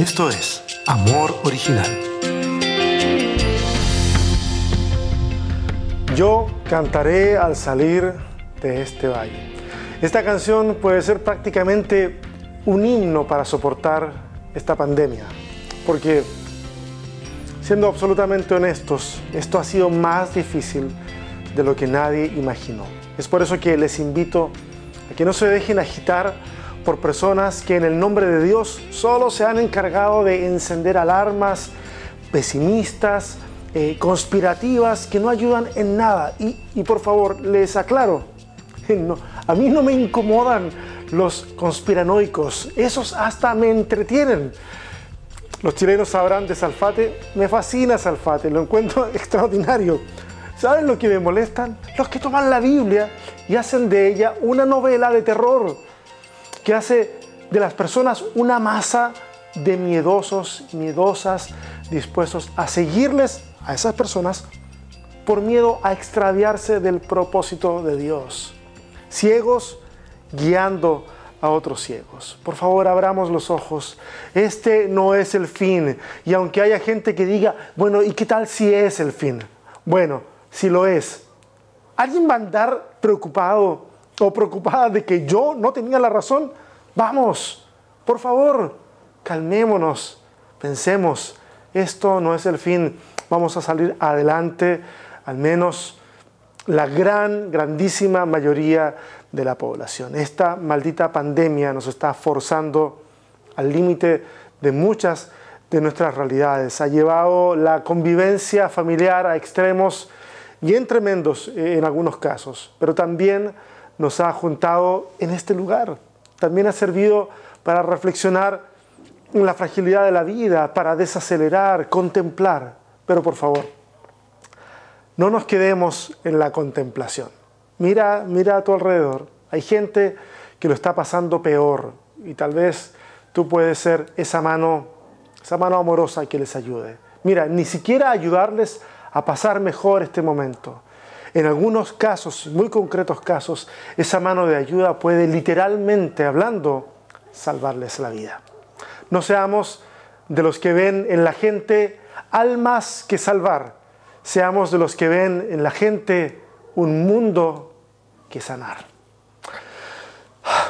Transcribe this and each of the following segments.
Esto es Amor Original. Yo cantaré al salir de este valle. Esta canción puede ser prácticamente un himno para soportar esta pandemia, porque siendo absolutamente honestos, esto ha sido más difícil de lo que nadie imaginó. Es por eso que les invito a que no se dejen agitar por personas que en el nombre de Dios solo se han encargado de encender alarmas pesimistas, eh, conspirativas, que no ayudan en nada. Y, por favor, les aclaro, a mí no me incomodan los conspiranoicos, esos hasta me entretienen. Los chilenos sabrán de Salfate, me fascina Salfate, lo encuentro extraordinario. ¿Saben lo que me molestan? Los que toman la Biblia y hacen de ella una novela de terror que hace de las personas una masa de miedosos, miedosas, dispuestos a seguirles a esas personas por miedo a extraviarse del propósito de Dios. Ciegos guiando a otros ciegos. Por favor, abramos los ojos. Este no es el fin. Y aunque haya gente que diga, bueno, ¿y qué tal si es el fin? Bueno, si lo es, ¿alguien va a andar preocupado o preocupada de que yo no tenía la razón, vamos, por favor, calmémonos, pensemos, esto no es el fin, vamos a salir adelante, al menos la gran, grandísima mayoría de la población. Esta maldita pandemia nos está forzando al límite de muchas de nuestras realidades. Ha llevado la convivencia familiar a extremos bien tremendos en algunos casos, pero también nos ha juntado en este lugar. También ha servido para reflexionar en la fragilidad de la vida, para desacelerar, contemplar. Pero por favor, no nos quedemos en la contemplación. Mira, mira a tu alrededor. Hay gente que lo está pasando peor y tal vez tú puedes ser esa mano, esa mano amorosa que les ayude. Mira, ni siquiera ayudarles a pasar mejor este momento, en algunos casos, muy concretos casos, esa mano de ayuda puede literalmente hablando salvarles la vida. No seamos de los que ven en la gente almas que salvar, seamos de los que ven en la gente un mundo que sanar.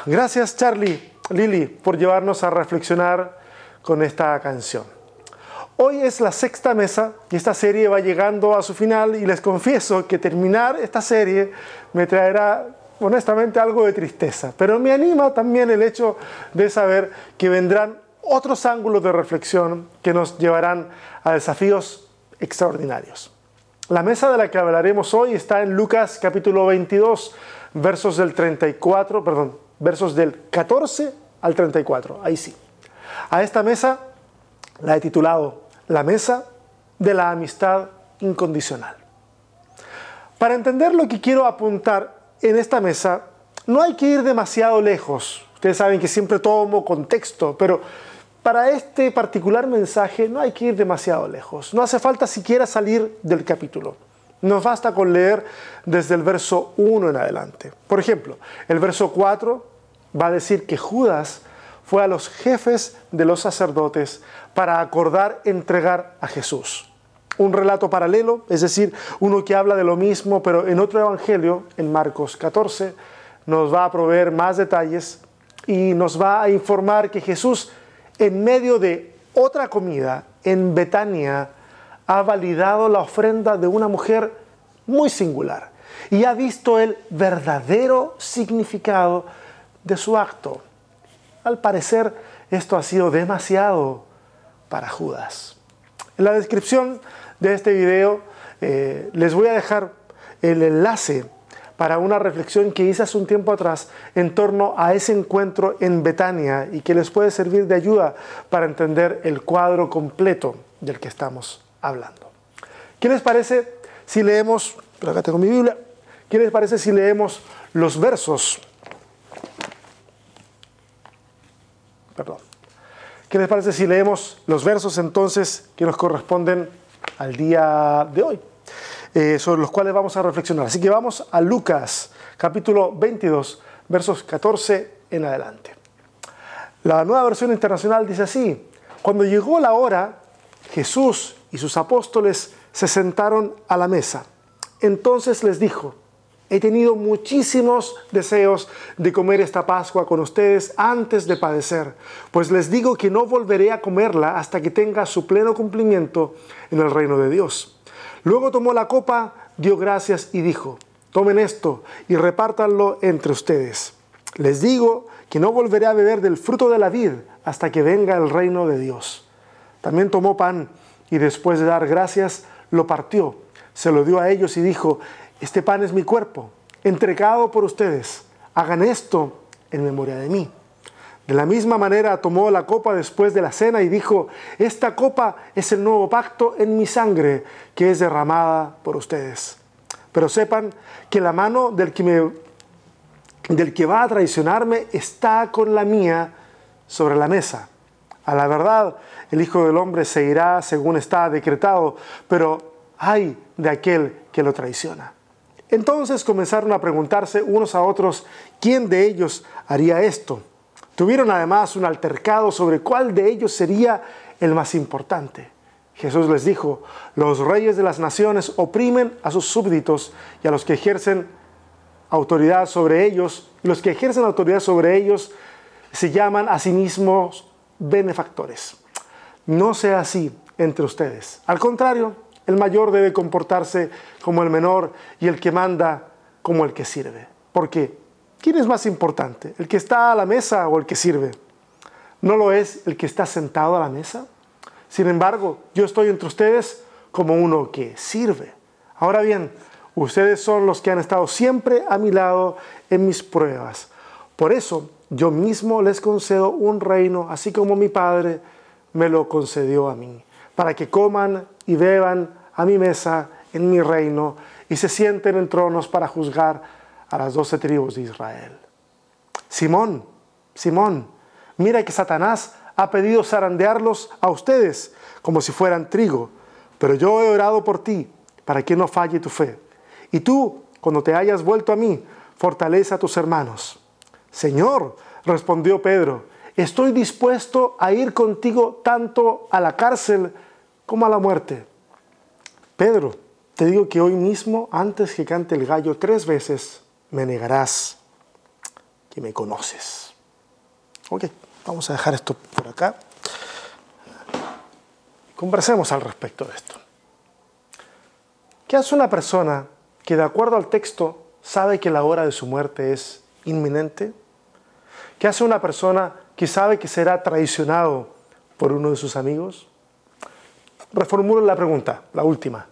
Gracias Charlie, Lili, por llevarnos a reflexionar con esta canción. Hoy es la sexta mesa y esta serie va llegando a su final y les confieso que terminar esta serie me traerá honestamente algo de tristeza, pero me anima también el hecho de saber que vendrán otros ángulos de reflexión que nos llevarán a desafíos extraordinarios. La mesa de la que hablaremos hoy está en Lucas capítulo 22, versos del 34, perdón, versos del 14 al 34, ahí sí. A esta mesa la he titulado la mesa de la amistad incondicional. Para entender lo que quiero apuntar en esta mesa, no hay que ir demasiado lejos. Ustedes saben que siempre tomo contexto, pero para este particular mensaje no hay que ir demasiado lejos. No hace falta siquiera salir del capítulo. Nos basta con leer desde el verso 1 en adelante. Por ejemplo, el verso 4 va a decir que Judas fue a los jefes de los sacerdotes para acordar entregar a Jesús. Un relato paralelo, es decir, uno que habla de lo mismo, pero en otro evangelio, en Marcos 14, nos va a proveer más detalles y nos va a informar que Jesús, en medio de otra comida en Betania, ha validado la ofrenda de una mujer muy singular y ha visto el verdadero significado de su acto. Al parecer, esto ha sido demasiado para Judas. En la descripción de este video eh, les voy a dejar el enlace para una reflexión que hice hace un tiempo atrás en torno a ese encuentro en Betania y que les puede servir de ayuda para entender el cuadro completo del que estamos hablando. ¿Qué les parece si leemos, acá tengo mi Biblia, qué les parece si leemos los versos Perdón. ¿Qué les parece si leemos los versos entonces que nos corresponden al día de hoy? Eh, sobre los cuales vamos a reflexionar. Así que vamos a Lucas capítulo 22, versos 14 en adelante. La nueva versión internacional dice así, Cuando llegó la hora, Jesús y sus apóstoles se sentaron a la mesa. Entonces les dijo, he tenido muchísimos deseos de comer esta Pascua con ustedes antes de padecer, pues les digo que no volveré a comerla hasta que tenga su pleno cumplimiento en el reino de Dios. Luego tomó la copa, dio gracias y dijo, tomen esto y repártanlo entre ustedes. Les digo que no volveré a beber del fruto de la vid hasta que venga el reino de Dios. También tomó pan y después de dar gracias, lo partió, se lo dio a ellos y dijo, este pan es mi cuerpo, entregado por ustedes. Hagan esto en memoria de mí. De la misma manera tomó la copa después de la cena y dijo, esta copa es el nuevo pacto en mi sangre que es derramada por ustedes. Pero sepan que la mano del que, me, va a traicionarme está con la mía sobre la mesa. A la verdad, el Hijo del Hombre se irá según está decretado, pero ay de aquel que lo traiciona. Entonces comenzaron a preguntarse unos a otros quién de ellos haría esto. Tuvieron además un altercado sobre cuál de ellos sería el más importante. Jesús les dijo, los reyes de las naciones oprimen a sus súbditos y a los que ejercen autoridad sobre ellos, y los que ejercen autoridad sobre ellos se llaman a sí mismos benefactores. No sea así entre ustedes. Al contrario, el mayor debe comportarse como el menor y el que manda como el que sirve. Porque, ¿quién es más importante? ¿El que está a la mesa o el que sirve? ¿No lo es el que está sentado a la mesa? Sin embargo, yo estoy entre ustedes como uno que sirve. Ahora bien, ustedes son los que han estado siempre a mi lado en mis pruebas. Por eso yo mismo les concedo un reino, así como mi Padre me lo concedió a mí, para que coman y beban a mi mesa en mi reino y se sienten en tronos para juzgar a las doce tribus de Israel. Simón, Simón, mira que Satanás ha pedido zarandearlos a ustedes como si fueran trigo, pero yo he orado por ti para que no falle tu fe. Y tú, cuando te hayas vuelto a mí, fortalece a tus hermanos. Señor, respondió Pedro, estoy dispuesto a ir contigo tanto a la cárcel como a la muerte. Pedro, te digo que hoy mismo, antes que cante el gallo tres veces, me negarás que me conoces. Ok, vamos a dejar esto por acá. Conversemos al respecto de esto. ¿Qué hace una persona que de acuerdo al texto sabe que la hora de su muerte es inminente? ¿Qué hace una persona que sabe que será traicionado por uno de sus amigos? Reformulo la pregunta, la última.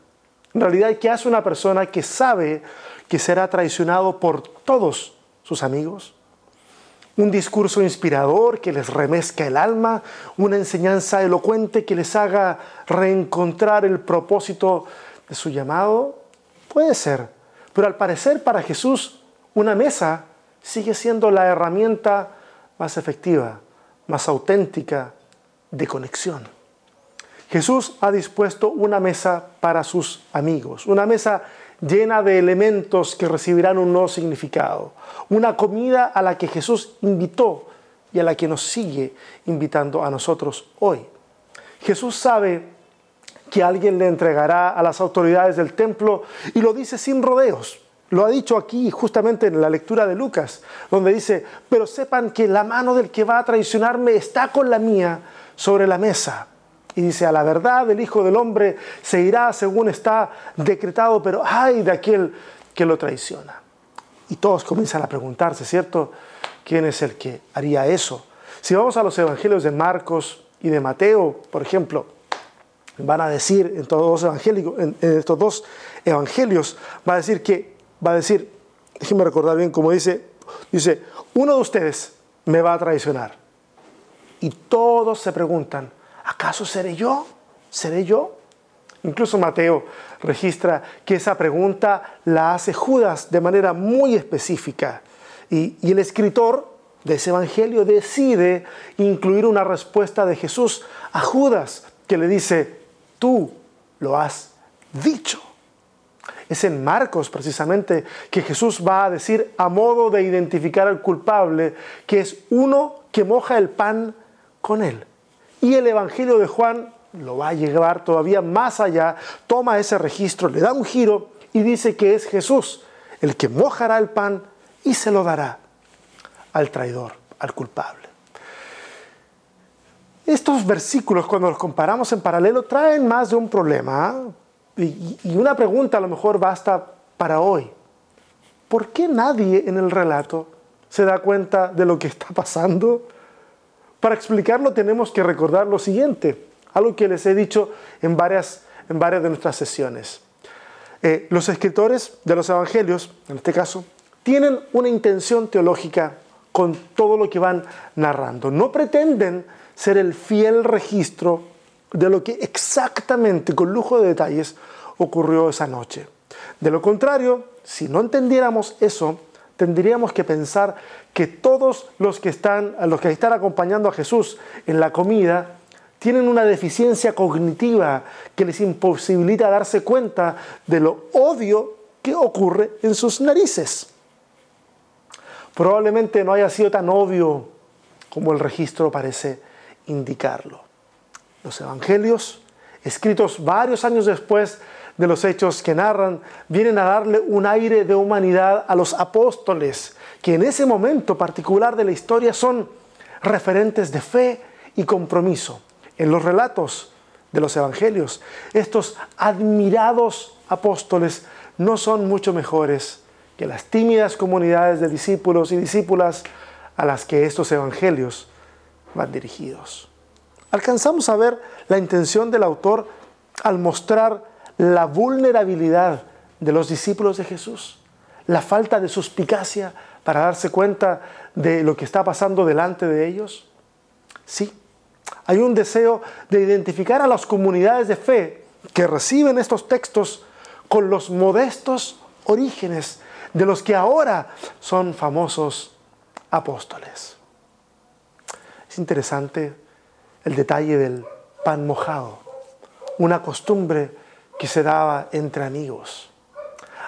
En realidad, ¿qué hace una persona que sabe que será traicionado por todos sus amigos? Un discurso inspirador que les remezca el alma, una enseñanza elocuente que les haga reencontrar el propósito de su llamado. Puede ser, pero al parecer para Jesús una mesa sigue siendo la herramienta más efectiva, más auténtica de conexión. Jesús ha dispuesto una mesa para sus amigos, una mesa llena de elementos que recibirán un nuevo significado, una comida a la que Jesús invitó y a la que nos sigue invitando a nosotros hoy. Jesús sabe que alguien le entregará a las autoridades del templo y lo dice sin rodeos. Lo ha dicho aquí justamente en la lectura de Lucas, donde dice, pero sepan que la mano del que va a traicionarme está con la mía sobre la mesa. Y dice, a la verdad el Hijo del Hombre se irá según está decretado, pero ay de aquel que lo traiciona. Y todos comienzan a preguntarse, ¿cierto? ¿Quién es el que haría eso? Si vamos a los evangelios de Marcos y de Mateo, por ejemplo, van a decir en, todos en, estos dos evangelios, va a decir que, va a decir, déjenme recordar bien cómo dice, dice, uno de ustedes me va a traicionar. Y todos se preguntan, ¿acaso seré yo? ¿Seré yo? Incluso Mateo registra que esa pregunta la hace Judas de manera muy específica. Y, el escritor de ese evangelio decide incluir una respuesta de Jesús a Judas que le dice, tú lo has dicho. Es en Marcos precisamente que Jesús va a decir a modo de identificar al culpable que es uno que moja el pan con él Y el Evangelio de Juan lo va a llevar todavía más allá, toma ese registro, le da un giro y dice que es Jesús el que mojará el pan y se lo dará al traidor, al culpable. Estos versículos, cuando los comparamos en paralelo, traen más de un problema. ¿ah? Y, y una pregunta a lo mejor basta para hoy. ¿Por qué nadie en el relato se da cuenta de lo que está pasando? Para explicarlo tenemos que recordar lo siguiente, algo que les he dicho en varias, en varias de nuestras sesiones. Eh, los escritores de los evangelios, en este caso, tienen una intención teológica con todo lo que van narrando. No pretenden ser el fiel registro de lo que exactamente, con lujo de detalles, ocurrió esa noche. De lo contrario, si no entendiéramos eso, tendríamos que pensar que todos los que están, los que están acompañando a Jesús en la comida tienen una deficiencia cognitiva que les imposibilita darse cuenta de lo obvio que ocurre en sus narices. Probablemente no haya sido tan obvio como el registro parece indicarlo. Los evangelios, escritos varios años después de los hechos que narran, vienen a darle un aire de humanidad a los apóstoles, que en ese momento particular de la historia son referentes de fe y compromiso. En los relatos de los evangelios, estos admirados apóstoles no son mucho mejores que las tímidas comunidades de discípulos y discípulas a las que estos evangelios van dirigidos. Alcanzamos a ver la intención del autor al mostrar la vulnerabilidad de los discípulos de Jesús, la falta de suspicacia para darse cuenta de lo que está pasando delante de ellos. Sí, hay un deseo de identificar a las comunidades de fe que reciben estos textos con los modestos orígenes de los que ahora son famosos apóstoles. Es interesante el detalle del pan mojado, una costumbre que se daba entre amigos.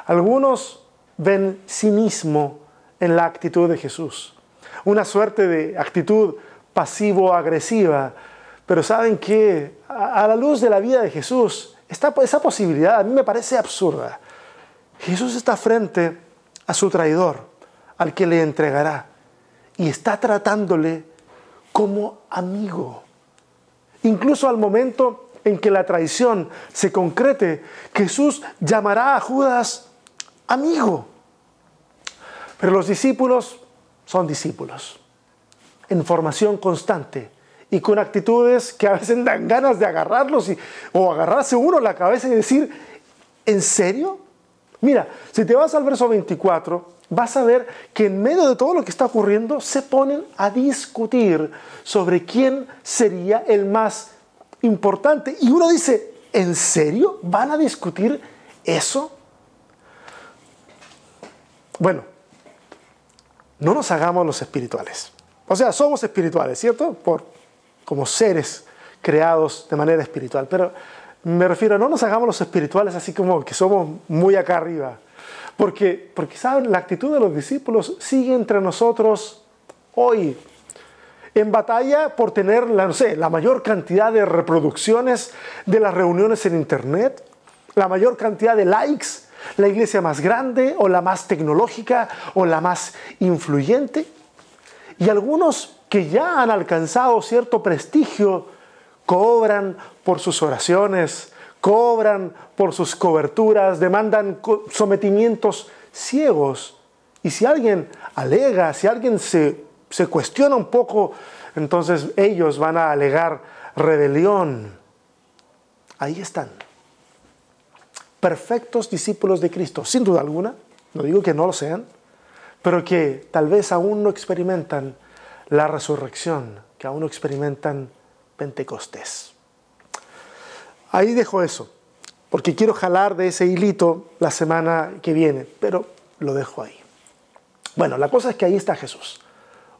Algunos ven cinismo en la actitud de Jesús, una suerte de actitud pasivo-agresiva, pero saben que a la luz de la vida de Jesús, esa posibilidad a mí me parece absurda. Jesús está frente a su traidor, al que le entregará, y está tratándole como amigo. Incluso al momento en que la traición se concrete, Jesús llamará a Judas amigo. Pero los discípulos son discípulos, en formación constante y con actitudes que a veces dan ganas de agarrarlos y, o agarrarse uno la cabeza y decir, ¿en serio? Mira, si te vas al verso 24, vas a ver que en medio de todo lo que está ocurriendo se ponen a discutir sobre quién sería el más importante. Y uno dice, ¿en serio van a discutir eso? Bueno, no nos hagamos los espirituales. O sea, somos espirituales, ¿cierto? Por, como seres creados de manera espiritual. Pero me refiero, no nos hagamos los espirituales así como que somos muy acá arriba. Porque, porque ¿saben? La actitud de los discípulos sigue entre nosotros hoy en batalla por tener la, no sé, la mayor cantidad de reproducciones de las reuniones en Internet, la mayor cantidad de likes, la iglesia más grande o la más tecnológica o la más influyente. Y algunos que ya han alcanzado cierto prestigio cobran por sus oraciones, cobran por sus coberturas, demandan sometimientos ciegos. Y si alguien alega, si alguien se se cuestiona un poco, entonces ellos van a alegar rebelión. Ahí están. Perfectos discípulos de Cristo, sin duda alguna, no digo que no lo sean, pero que tal vez aún no experimentan la resurrección, que aún no experimentan Pentecostés. Ahí dejo eso, porque quiero jalar de ese hilito la semana que viene, pero lo dejo ahí. Bueno, la cosa es que ahí está Jesús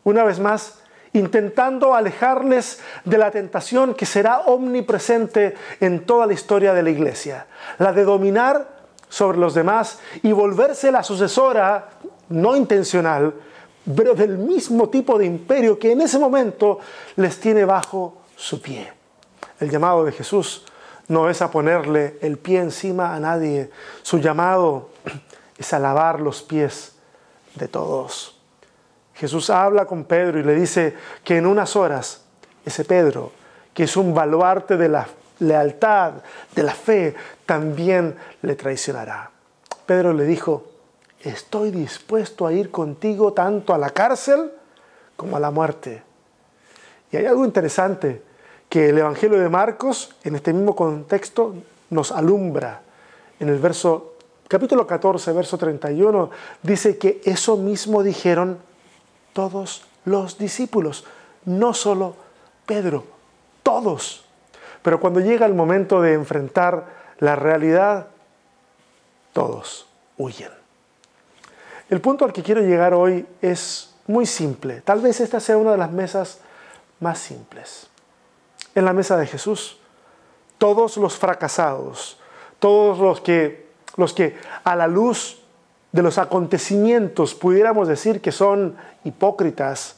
una vez más, intentando alejarles de la tentación que será omnipresente en toda la historia de la iglesia, la de dominar sobre los demás y volverse la sucesora no intencional, pero del mismo tipo de imperio que en ese momento les tiene bajo su pie. El llamado de Jesús no es a ponerle el pie encima a nadie. Su llamado es a lavar los pies de todos. Jesús habla con Pedro y le dice que en unas horas ese Pedro, que es un baluarte de la lealtad, de la fe, también le traicionará. Pedro le dijo, estoy dispuesto a ir contigo tanto a la cárcel como a la muerte. Y hay algo interesante que el Evangelio de Marcos, en este mismo contexto, nos alumbra. En el verso, capítulo 14, verso 31, dice que eso mismo dijeron todos los discípulos, no solo Pedro, todos. Pero cuando llega el momento de enfrentar la realidad, todos huyen. El punto al que quiero llegar hoy es muy simple. Tal vez esta sea una de las mesas más simples. En la mesa de Jesús, todos los fracasados, todos los que, los que a la luz de los acontecimientos pudiéramos decir que son hipócritas,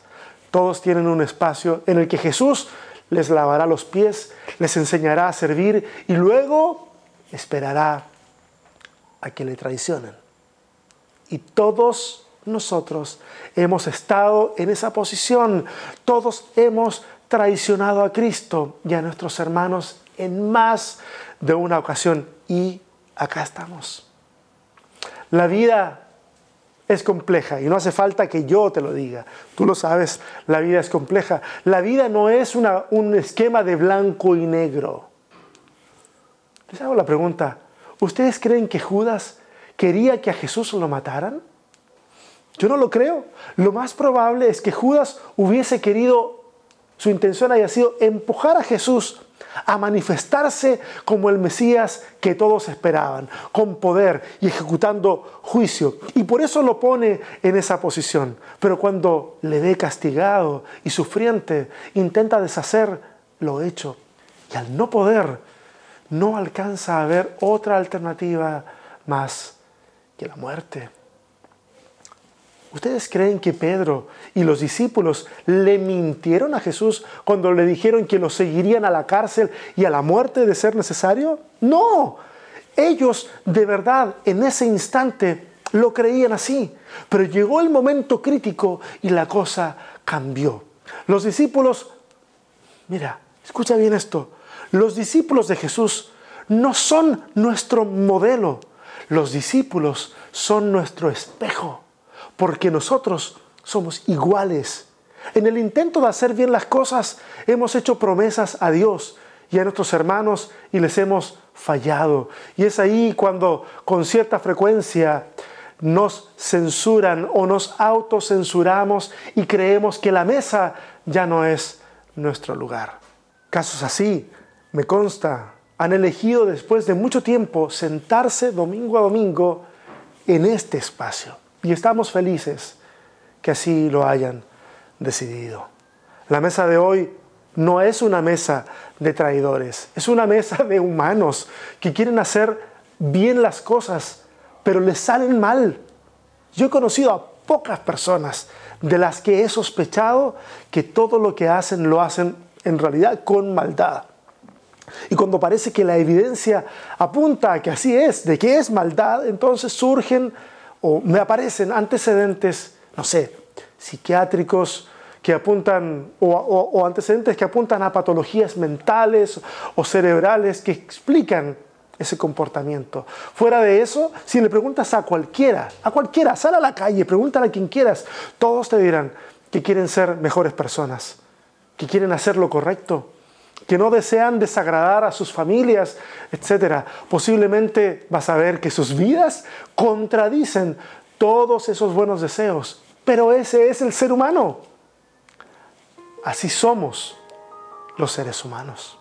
todos tienen un espacio en el que Jesús les lavará los pies, les enseñará a servir y luego esperará a que le traicionen. Y todos nosotros hemos estado en esa posición, todos hemos traicionado a Cristo y a nuestros hermanos en más de una ocasión y acá estamos. La vida es compleja y no hace falta que yo te lo diga. Tú lo sabes, la vida es compleja. La vida no es un esquema de blanco y negro. Les hago la pregunta, ¿ustedes creen que Judas quería que a Jesús lo mataran? Yo no lo creo. Lo más probable es que Judas hubiese querido, su intención haya sido empujar a Jesús a manifestarse como el Mesías que todos esperaban, con poder y ejecutando juicio. Y por eso lo pone en esa posición. Pero cuando le ve castigado y sufriente, intenta deshacer lo hecho. Y al no poder, no alcanza a ver otra alternativa más que la muerte. ¿Ustedes creen que Pedro y los discípulos le mintieron a Jesús cuando le dijeron que lo seguirían a la cárcel y a la muerte de ser necesario? No, ellos de verdad en ese instante lo creían así, pero llegó el momento crítico y la cosa cambió. Los discípulos, mira, escucha bien esto, los discípulos de Jesús no son nuestro modelo, los discípulos son nuestro espejo porque nosotros somos iguales. En el intento de hacer bien las cosas, hemos hecho promesas a Dios y a nuestros hermanos y les hemos fallado. Y es ahí cuando con cierta frecuencia nos censuran o nos autocensuramos y creemos que la mesa ya no es nuestro lugar. Casos así, me consta, han elegido después de mucho tiempo sentarse domingo a domingo en este espacio. Y estamos felices que así lo hayan decidido. La mesa de hoy no es una mesa de traidores, es una mesa de humanos que quieren hacer bien las cosas, pero les salen mal. Yo he conocido a pocas personas de las que he sospechado que todo lo que hacen lo hacen en realidad con maldad. Y cuando parece que la evidencia apunta a que así es, de que es maldad, entonces surgen o me aparecen antecedentes, no sé, psiquiátricos que apuntan, o, antecedentes que apuntan a patologías mentales o cerebrales que explican ese comportamiento. Fuera de eso, si le preguntas a cualquiera, a cualquiera, sal a la calle, pregúntale a quien quieras, todos te dirán que quieren ser mejores personas, que quieren hacer lo correcto, que no desean desagradar a sus familias, etc. Posiblemente vas a ver que sus vidas contradicen todos esos buenos deseos, pero ese es el ser humano. Así somos los seres humanos.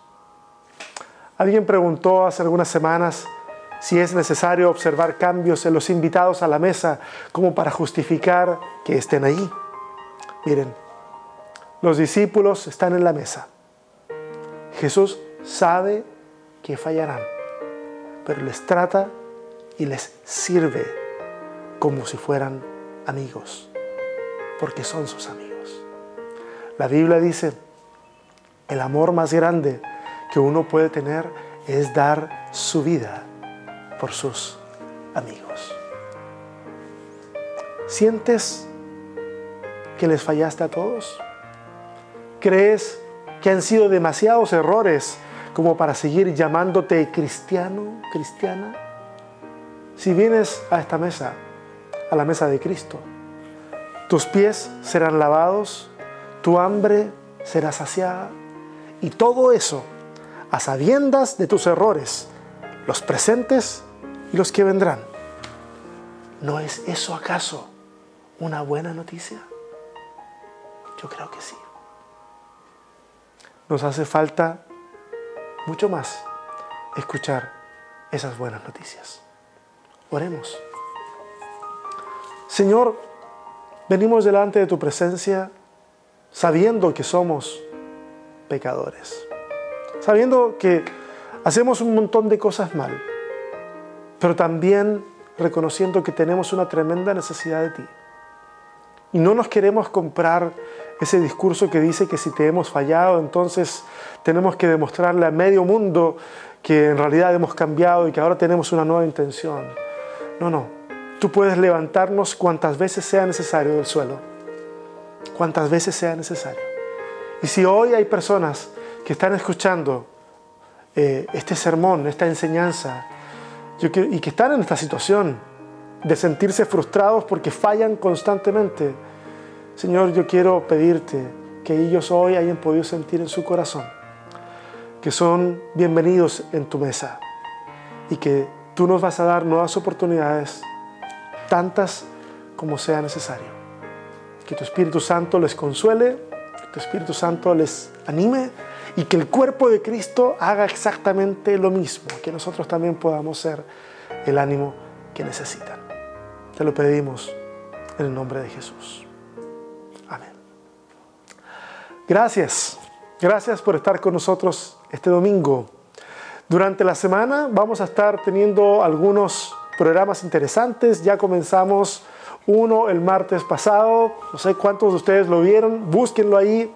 Alguien preguntó hace algunas semanas si es necesario observar cambios en los invitados a la mesa como para justificar que estén ahí. Miren, los discípulos están en la mesa Jesús sabe que fallarán, pero les trata y les sirve como si fueran amigos, porque son sus amigos. La Biblia dice el amor más grande que uno puede tener es dar su vida por sus amigos. ¿Sientes que les fallaste a todos? ¿Crees que han sido demasiados errores como para seguir llamándote cristiano, cristiana? Si vienes a esta mesa, a la mesa de Cristo, tus pies serán lavados, tu hambre será saciada y todo eso a sabiendas de tus errores, los presentes y los que vendrán. ¿No es eso acaso una buena noticia? Yo creo que sí. Nos hace falta mucho más escuchar esas buenas noticias. Oremos. Señor, venimos delante de tu presencia sabiendo que somos pecadores, sabiendo que hacemos un montón de cosas mal, pero también reconociendo que tenemos una tremenda necesidad de ti. Y no nos queremos comprar ese discurso que dice que si te hemos fallado, entonces tenemos que demostrarle a medio mundo que en realidad hemos cambiado y que ahora tenemos una nueva intención. No, no. Tú puedes levantarnos cuantas veces sea necesario del suelo. Cuantas veces sea necesario. Y si hoy hay personas que están escuchando eh, este sermón, esta enseñanza, y que están en esta situación de sentirse frustrados porque fallan constantemente, Señor, yo quiero pedirte que ellos hoy hayan podido sentir en su corazón que son bienvenidos en tu mesa y que tú nos vas a dar nuevas oportunidades, tantas como sea necesario. Que tu Espíritu Santo les consuele, que tu Espíritu Santo les anime y que el cuerpo de Cristo haga exactamente lo mismo, que nosotros también podamos ser el ánimo que necesitan. Te lo pedimos en el nombre de Jesús. Gracias. Gracias por estar con nosotros este domingo. Durante la semana vamos a estar teniendo algunos programas interesantes. Ya comenzamos uno el martes pasado. No sé cuántos de ustedes lo vieron. Búsquenlo ahí.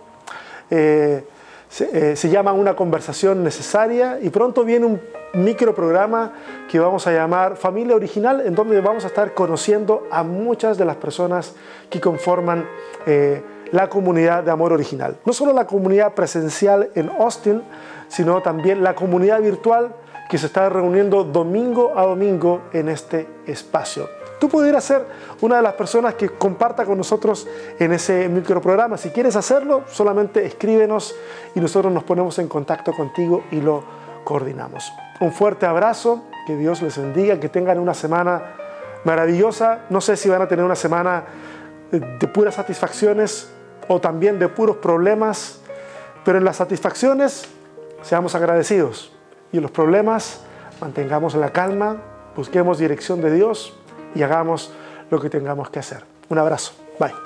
Eh, se, eh, se, llama Una conversación necesaria y pronto viene un microprograma que vamos a llamar Familia Original, en donde vamos a estar conociendo a muchas de las personas que conforman eh, la comunidad de amor original. No solo la comunidad presencial en Austin, sino también la comunidad virtual que se está reuniendo domingo a domingo en este espacio. Tú pudieras ser una de las personas que comparta con nosotros en ese microprograma. Si quieres hacerlo, solamente escríbenos y nosotros nos ponemos en contacto contigo y lo coordinamos. Un fuerte abrazo, que Dios les bendiga, que tengan una semana maravillosa. No sé si van a tener una semana de puras satisfacciones o también de puros problemas, pero en las satisfacciones seamos agradecidos y en los problemas mantengamos la calma, busquemos dirección de Dios y hagamos lo que tengamos que hacer. Un abrazo. Bye.